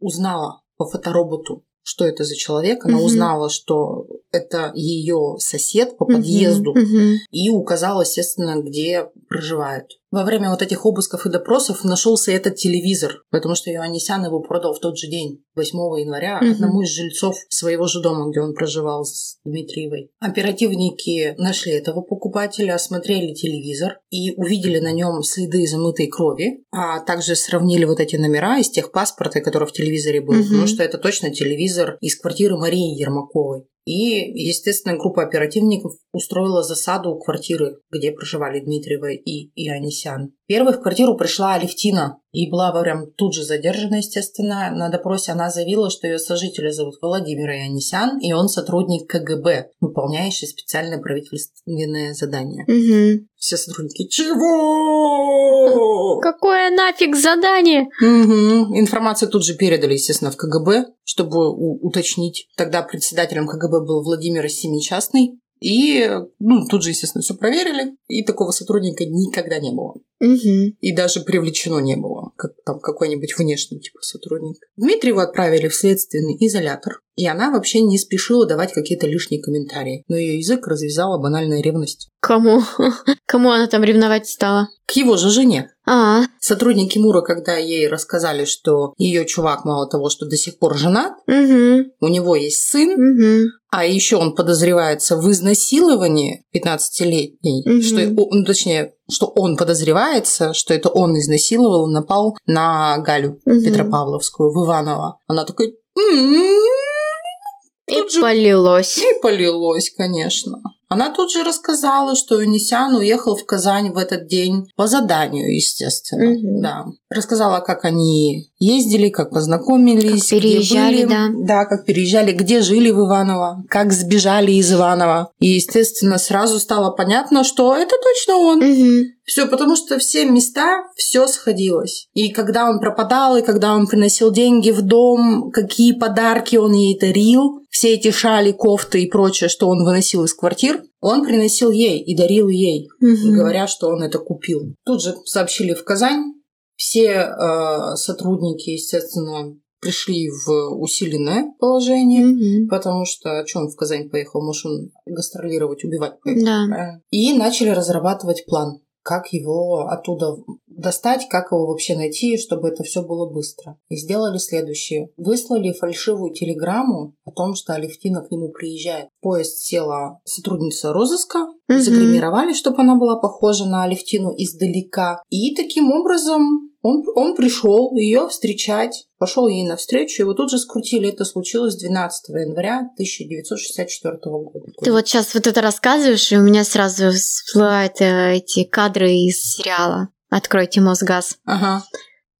узнала по фотороботу, что это за человек. Она Мгм. узнала, что это ее сосед по подъезду Мгм. и указал, естественно, где проживают. Во время вот этих обысков и допросов нашелся этот телевизор, потому что Иоаннисян его продал в тот же день, 8 января, Мгм. одному из жильцов своего же дома, где он проживал с Дмитриевой. Оперативники нашли этого покупателя, осмотрели телевизор и увидели на нем следы замытой крови, а также сравнили вот эти номера из тех паспорта, который в телевизоре был, Мгм. потому что это точно телевизор из квартиры Марии Ермаковой. И, естественно, группа оперативников устроила засаду у квартиры, где проживали Дмитриева и Ионисян. Первой в квартиру пришла Алевтина и была прям тут же задержана, естественно. На допросе она заявила, что ее сожителя зовут Владимир Ионисян, и он сотрудник КГБ, выполняющий специальное правительственное задание. Мгм. Все сотрудники «Чего?» Какое нафиг задание? Мгм. Информацию тут же передали, естественно, в КГБ, чтобы уточнить. Тогда председателем КГБ был Владимир Семичастный. И ну, тут же, естественно, все проверили. И такого сотрудника никогда не было. Мгм. И даже привлечено не было. как там какой-нибудь внешний типа сотрудник. Дмитриеву отправили в следственный изолятор, и она вообще не спешила давать какие-то лишние комментарии. Но ее язык развязала банальная ревность. Кому? Кому она там ревновать стала? К его же жене. А, Сотрудники Мура, когда ей рассказали, что ее чувак мало того, что до сих пор женат, угу, у него есть сын, угу. а еще он подозревается в изнасиловании 15-летней, Мгм. что, ну, точнее, что он подозревается, что это он изнасиловал, напал на Галю Мгм. Петропавловскую в Иваново. Она такая... «М-м-м». И Тут же- полилось. И полилось, конечно. Она тут же рассказала, что Юнисян уехал в Казань в этот день по заданию, естественно. Мгм. Да. Рассказала, как они ездили, как познакомились, Как переезжали, где были, да. Да, как переезжали, где жили в Иваново, как сбежали из Иваново. И, естественно, сразу стало понятно, что это точно он. Угу. Все, потому что все места, все сходилось. И когда он пропадал, и когда он приносил деньги в дом, какие подарки он ей дарил, все эти шали, кофты и прочее, что он выносил из квартир, он приносил ей и дарил ей, говоря, что он это купил. Тут же сообщили в Казань. Все э, сотрудники, естественно, пришли в усиленное положение. Потому что, что он в Казань поехал? Может, он гастролировать, убивать поехал? Да. И начали разрабатывать план, как его оттуда достать, как его вообще найти, чтобы это все было быстро. И сделали следующее. Выслали фальшивую телеграмму о том, что Алевтина к нему приезжает. В поезд села сотрудница розыска, Мгм. загримировали, чтобы она была похожа на Алевтину издалека. И таким образом он, он пришел ее встречать, пошел ей навстречу, вот тут же скрутили. Это случилось 12 января 1964 года. Ты вот сейчас вот это рассказываешь, и у меня сразу всплывают э, эти кадры из сериала «Откройте Мосгаз». Ага.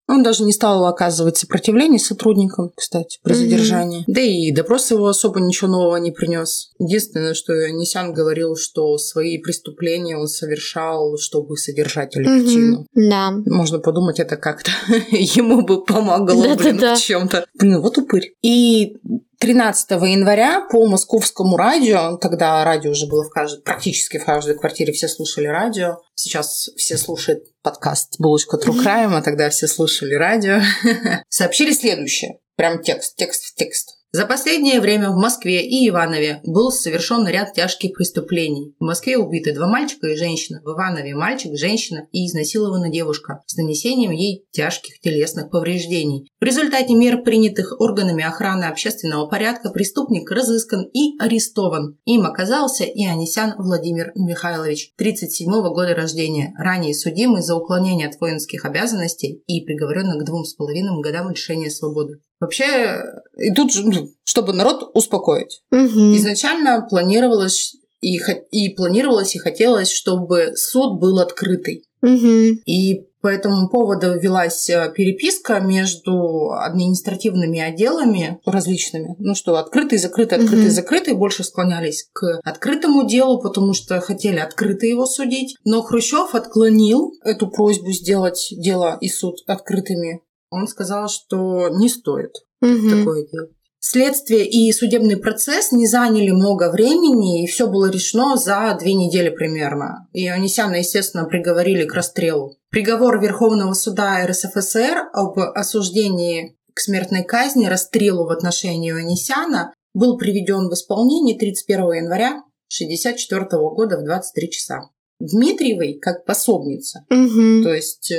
Он даже не стал оказывать сопротивление сотрудникам, кстати, при задержании. Да и допрос его особо ничего нового не принес. Единственное, что Нисян говорил, что свои преступления он совершал, чтобы содержать Алевтину. Мгм. Да. Можно подумать, это как-то ему бы помогало, блин, Да-да-да. в чем-то. Блин, вот упырь. И 13 января по московскому радио, тогда радио уже было в каждой, практически в каждой квартире все слушали радио. Сейчас все слушают подкаст «Булочка True Crime», а тогда все слушали радио. Сообщили следующее. Прям текст, текст в текст. За последнее время в Москве и Иванове был совершен ряд тяжких преступлений. В Москве убиты два мальчика и женщина, в Иванове мальчик, женщина и изнасилована девушка с нанесением ей тяжких телесных повреждений. В результате мер, принятых органами охраны общественного порядка, преступник разыскан и арестован. Им оказался Ионисян Владимир Михайлович, 37 года рождения, ранее судимый за уклонение от воинских обязанностей и приговоренный к двум с половиной годам лишения свободы. Вообще, и тут, же, ну, чтобы народ успокоить. Мгм. Изначально планировалось и, и планировалось и хотелось, чтобы суд был открытый. Мгм. И по этому поводу велась э, переписка между административными отделами различными. Ну что, открытый, закрытый, открытый, Мгм. закрытый. Больше склонялись к открытому делу, потому что хотели открыто его судить. Но Хрущев отклонил эту просьбу сделать дело и суд открытыми. Он сказал, что не стоит Мгм. такое делать. Следствие и судебный процесс не заняли много времени, и все было решено за две недели примерно. И Анисяна, естественно, приговорили к расстрелу. Приговор Верховного суда РСФСР об осуждении к смертной казни, расстрелу в отношении Анисяна был приведен в исполнение 31 января 1964 года в 23 часа. Дмитриевой, как пособница, Мгм. то есть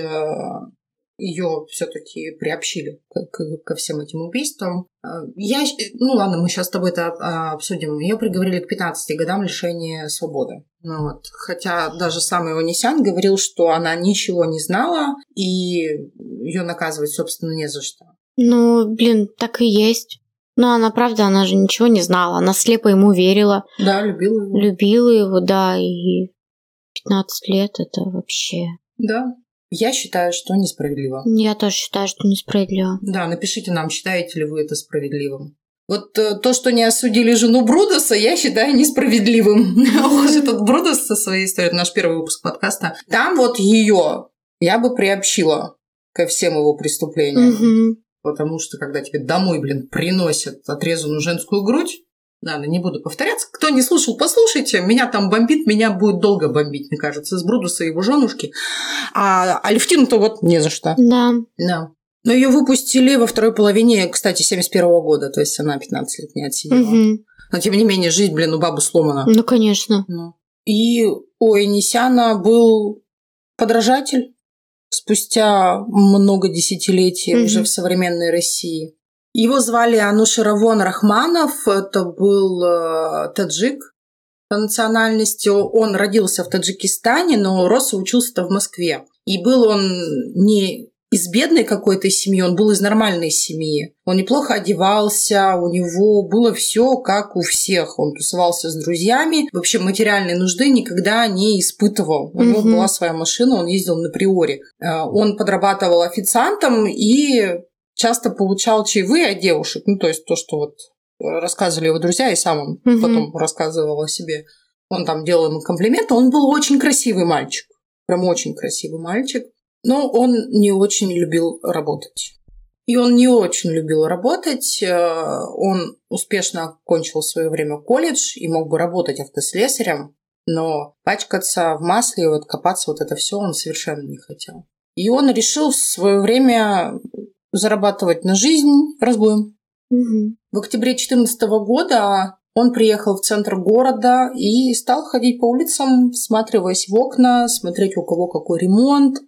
ее все-таки приобщили к- ко всем этим убийствам. Э, Я, ну ладно, мы сейчас с тобой это а, обсудим. Ее приговорили к 15 годам лишения свободы. Ну вот. Хотя даже сам Ионисян говорил, что она ничего не знала, и ее наказывать, собственно, не за что. Ну, блин, так и есть. Но она, правда, она же ничего не знала. Она слепо ему верила, Да, любила его. любила его, да, и 15 лет это вообще... Да. Я считаю, что несправедливо. Я тоже считаю, что несправедливо. Да, напишите нам, считаете ли вы это справедливым. Вот э, то, что не осудили жену Брудоса, я считаю несправедливым. Вот этот Брудос со своей историей, наш первый выпуск подкаста. Там вот ее я бы приобщила ко всем его преступлениям. Потому что, когда тебе домой, блин, приносят отрезанную женскую грудь, Ладно, не буду повторяться. Кто не слушал, послушайте. Меня там бомбит, меня будет долго бомбить, мне кажется, с Брудуса и его женушки. А Алевтину-то вот не за что. Да. Да. Но ее выпустили во второй половине, кстати, 71 года, то есть она 15 лет не отсидела. Мгм. Но тем не менее, жизнь, блин, у бабы сломана. Ну, конечно. Ну. И у Энисяна был подражатель спустя много десятилетий Мгм. уже в современной России. Его звали Анушеравон Рахманов, это был э, таджик по национальности. Он родился в Таджикистане, но рос и учился-то в Москве. И был он не из бедной какой-то семьи, он был из нормальной семьи. Он неплохо одевался, у него было все как у всех. Он тусовался с друзьями. Вообще материальной нужды никогда не испытывал. У него Мгм. была своя машина, он ездил на приоре. Э, Он подрабатывал официантом и часто получал чаевые от девушек. Ну, то есть то, что вот рассказывали его друзья, и сам он Мгм. потом рассказывал о себе. Он там делал ему комплименты. Он был очень красивый мальчик. Прям очень красивый мальчик. Но он не очень любил работать. И он не очень любил работать. Э, Он успешно окончил в свое время колледж и мог бы работать автослесарем, но пачкаться в масле и вот копаться вот это все он совершенно не хотел. И он решил в свое время зарабатывать на жизнь разбоем. Мгм. В октябре 2014 года он приехал в центр города и стал ходить по улицам, всматриваясь в окна, смотреть, у кого какой ремонт,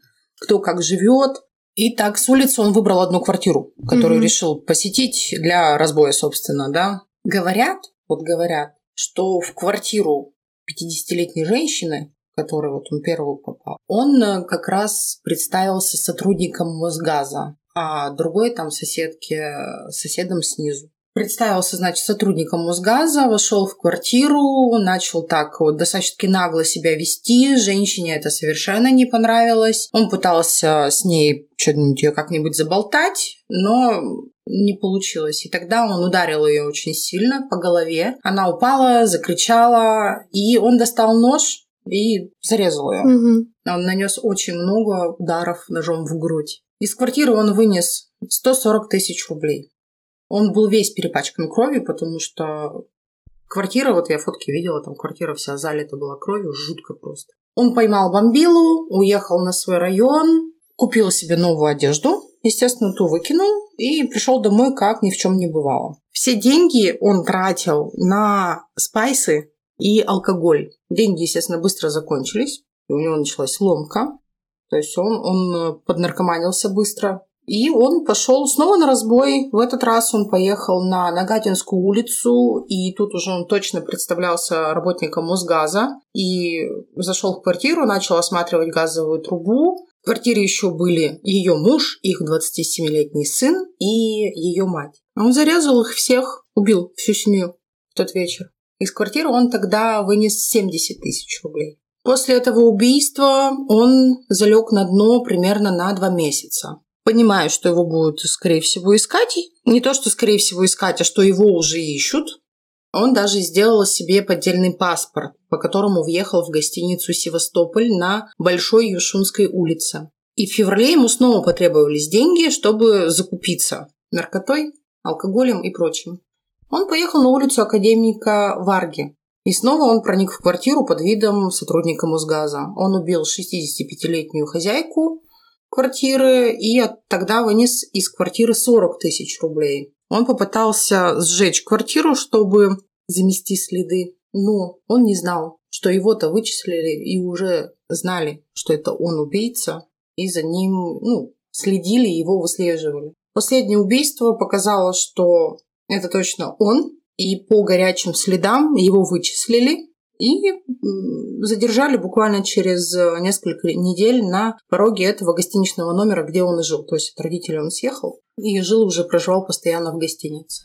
кто как живет. И так с улицы он выбрал одну квартиру, которую Мгм. решил посетить для разбоя, собственно, да. Говорят, вот говорят, что в квартиру 50-летней женщины, в которую вот он первый попал, он э, как раз представился сотрудником Мосгаза, а другой там соседке, соседом снизу. Представился, значит, сотрудником Мосгаза, вошел в квартиру, начал так вот достаточно нагло себя вести. Женщине это совершенно не понравилось. Он пытался с ней что-нибудь ее как-нибудь заболтать, но не получилось. И тогда он ударил ее очень сильно по голове. Она упала, закричала, и он достал нож и зарезал ее. Мгм. Он нанес очень много ударов ножом в грудь. Из квартиры он вынес 140 тысяч рублей. Он был весь перепачкан кровью, потому что квартира, вот я фотки видела, там квартира вся залита была кровью, жутко просто. Он поймал бомбилу, уехал на свой район, купил себе новую одежду, естественно, ту выкинул и пришел домой, как ни в чем не бывало. Все деньги он тратил на спайсы и алкоголь. Деньги, естественно, быстро закончились, и у него началась ломка. То есть он, он э, поднаркоманился быстро. И он пошел снова на разбой. В этот раз он поехал на Нагатинскую улицу, и тут уже он точно представлялся работником Мосгаза. И зашел в квартиру, начал осматривать газовую трубу. В квартире еще были ее муж, их 27-летний сын и ее мать. Он зарезал их всех, убил всю семью в тот вечер. Из квартиры он тогда вынес 70 тысяч рублей. После этого убийства он залег на дно примерно на два месяца. Понимая, что его будут, скорее всего, искать. Не то, что, скорее всего, искать, а что его уже ищут. Он даже сделал себе поддельный паспорт, по которому въехал в гостиницу «Севастополь» на Большой Юшунской улице. И в феврале ему снова потребовались деньги, чтобы закупиться наркотой, алкоголем и прочим. Он поехал на улицу академика Варги. И снова он проник в квартиру под видом сотрудника Мосгаза. Он убил 65-летнюю хозяйку квартиры и тогда вынес из квартиры 40 тысяч рублей. Он попытался сжечь квартиру, чтобы замести следы, но он не знал, что его-то вычислили и уже знали, что это он убийца, и за ним ну, следили, его выслеживали. Последнее убийство показало, что это точно он, и по горячим следам его вычислили и задержали буквально через э, несколько недель на пороге этого гостиничного номера, где он и жил. То есть от родителей он съехал и жил уже, проживал постоянно в гостинице.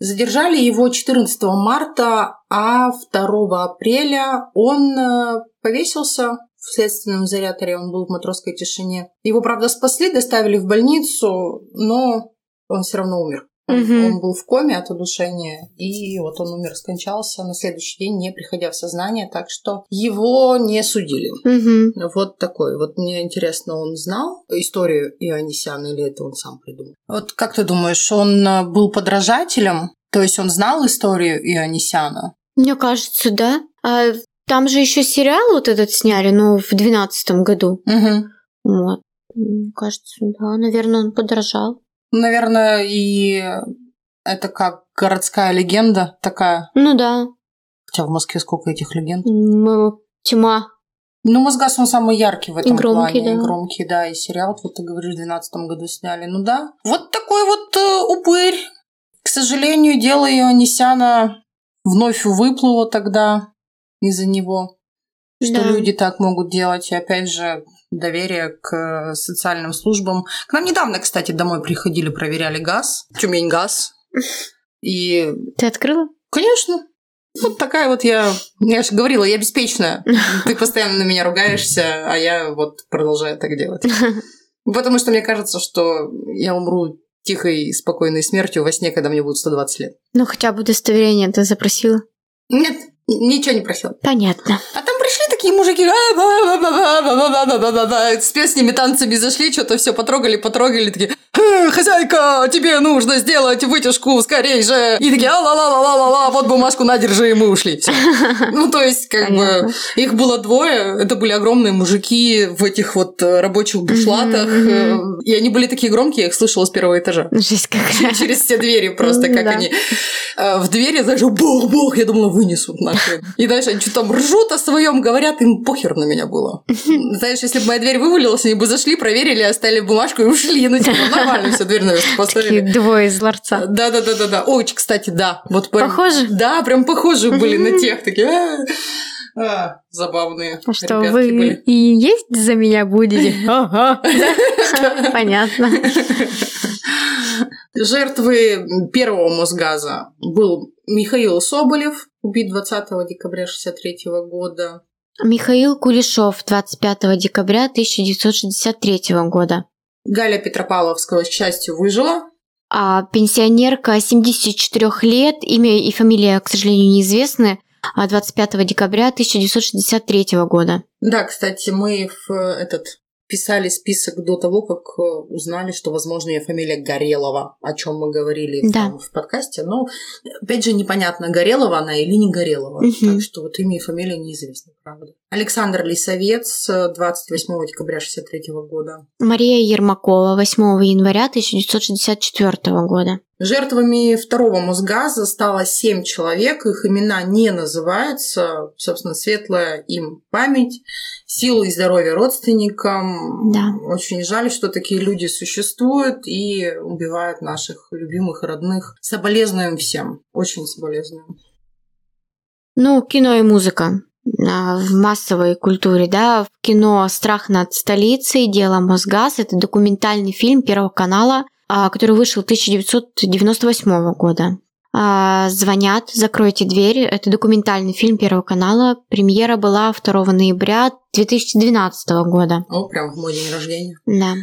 Задержали его 14 марта, а 2 апреля он э, повесился в следственном изоляторе, он был в матросской тишине. Его, правда, спасли, доставили в больницу, но он все равно умер. Он, Мгм. он был в коме от удушения, и вот он умер, скончался на следующий день, не приходя в сознание, так что его не судили. Мгм. Вот такой. Вот мне интересно, он знал историю Ионисяна или это он сам придумал? Вот как ты думаешь, он э, был подражателем То есть он знал историю Ионисяна? Мне кажется, да. А там же еще сериал вот этот сняли, ну, в двенадцатом году. Угу. Вот. Мне кажется, да, наверное, он подорожал. Наверное, и это как городская легенда такая. Ну да. Хотя в Москве сколько этих легенд? М, Тьма. Ну, Мосгаз, он самый яркий в этом громкий, плане. И да. громкий, да. И сериал, вот ты говоришь, в 2012 году сняли. Ну да. Вот такой вот э, упырь. К сожалению, дело Ионисяна вновь выплыло тогда из-за него. Что Да. люди так могут делать. И опять же, доверие к э, социальным службам. К нам недавно, кстати, домой приходили, проверяли газ. Тюмень газ. И Ты открыла? Конечно. Вот такая вот я, я же говорила, я беспечная. Ты постоянно на меня ругаешься, а я вот продолжаю так делать. Потому что мне кажется, что я умру тихой и спокойной смертью во сне, когда мне будет 120 лет. Ну, хотя бы удостоверение ты запросила. Нет, ничего не просила. Понятно. А там пришли такие мужики с песнями, танцами зашли, что-то все потрогали, потрогали, такие, «Э, хозяйка, тебе нужно сделать вытяжку скорей же. И такие, а-ла-ла-ла-ла-ла, вот бумажку надержи, и мы ушли. Всё. Ну, то есть, как Понятно. бы, их было двое, это были огромные мужики в этих вот э, рабочих бушлатах, э, и они были такие громкие, я их слышала с первого этажа. Жесть какая. Через все двери просто, как они в двери, знаешь, бог-бог, я думала, вынесут нахрен. И дальше они что-то там ржут о своем, говорят, им похер на меня было. Знаешь, если бы моя дверь вывалилась, они бы зашли, проверили, оставили бумажку и ушли. Ну, типа, нормально все, дверь на место Такие двое из ларца. Да, да, да, да, да. Ой, кстати, да. Вот прям- Похоже? Да, прям похожие были на тех такие. «А, а, забавные. А что, вы были. и есть за меня будете? Ага. Понятно. Жертвы первого Мосгаза был Михаил Соболев, убит 20 декабря 1963 года. Михаил Кулешов, 25 декабря 1963 года. Галя Петропавловского, к счастью, выжила. А пенсионерка 74 лет, имя и фамилия, к сожалению, неизвестны, а 25 декабря 1963 года. Да, кстати, мы в э, этот писали список до того, как э, узнали, что, возможно, ее фамилия Горелова, о чем мы говорили Да. там в подкасте. Но, опять же, непонятно, Горелова она или не Горелова. Мгм. Так что вот имя и фамилия неизвестны, правда. Александр Лисовец, э, 28 декабря 1963 года. Мария Ермакова, 8 января 1964 года. Жертвами второго Мосгаза стало семь человек. Их имена не называются. Собственно, светлая им память, силу и здоровье родственникам. Да. Очень жаль, что такие люди существуют и убивают наших любимых родных. Соболезнуем всем. Очень соболезнуем. Ну, кино и музыка а, в массовой культуре, да, в кино «Страх над столицей», «Дело Мосгаз» – это документальный фильм Первого канала, а, который вышел 1998 года. А, «Звонят, закройте дверь» – это документальный фильм Первого канала. Премьера была 2 ноября 2012 года. О, прям в мой день рождения. Да.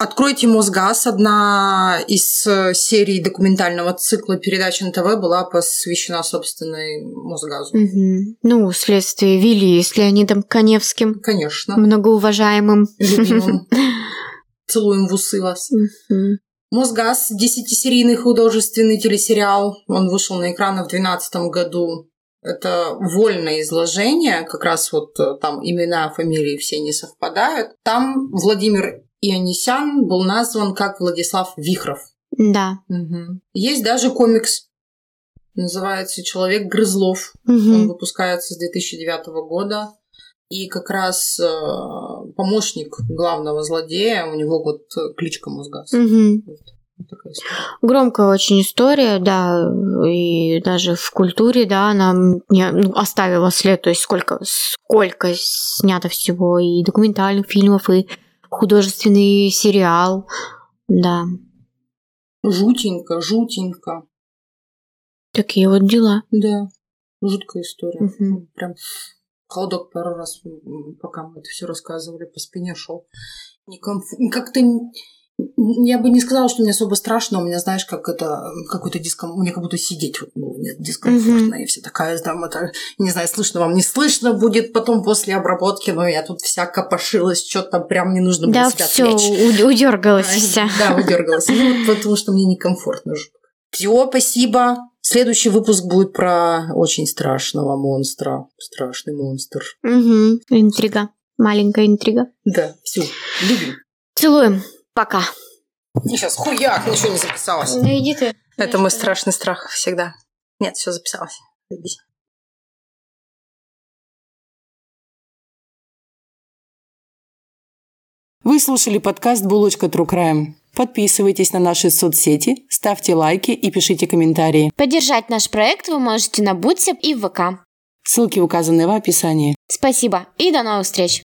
Откройте Мосгаз. Одна из э, серий документального цикла передач НТВ была посвящена, собственной Мосгазу. Мгм. Ну, следствие вели с Леонидом Коневским, Конечно. многоуважаемым. Любимым. Целуем в усы вас. Мгм. Мосгаз, десятисерийный художественный телесериал. Он вышел на экраны в 2012 году. Это вольное изложение, как раз вот э, там имена, фамилии все не совпадают. Там Владимир Ионисян был назван как Владислав Вихров. Да. Мгм. Есть даже комикс. Называется «Человек Грызлов». Мгм. Он выпускается с 2009 года. И как раз э, помощник главного злодея, у него вот кличка Мосгаз. Мгм. Вот. Громкая очень история, да, и даже в культуре, да, она мне ну, оставила след, то есть сколько, сколько снято всего, и документальных фильмов, и художественный сериал, да, Жутенько, жутенько. такие вот дела. Да, жуткая история. Мгм. Прям холодок пару раз, пока мы это все рассказывали, по спине шел. Некомф- Как-то я бы не сказала, что мне особо страшно, у меня, знаешь, как это, какой-то дискомфорт, мне как будто сидеть вот, ну, дискомфортно, и вся такая, там, это, не знаю, слышно вам, не слышно будет потом после обработки, но я тут вся копошилась, что-то прям не нужно было Да, себя все, отвлечь. удергалась вся. Да, выдергалась. Ну, вот потому что мне некомфортно жутко. Все, спасибо. Следующий выпуск будет про очень страшного монстра. Страшный монстр. Угу. Интрига. Маленькая интрига. Да, все. Любим. Целуем. Пока. Сейчас хуяк, ничего не записалось. Ну иди ты. Это мой страшный страх всегда. Нет, все записалось. Иди. Вы слушали подкаст «Булочка True Crime». Подписывайтесь на наши соцсети, ставьте лайки и пишите комментарии. Поддержать наш проект вы можете на Бутсе и в ВК. Ссылки указаны в описании. Спасибо и до новых встреч!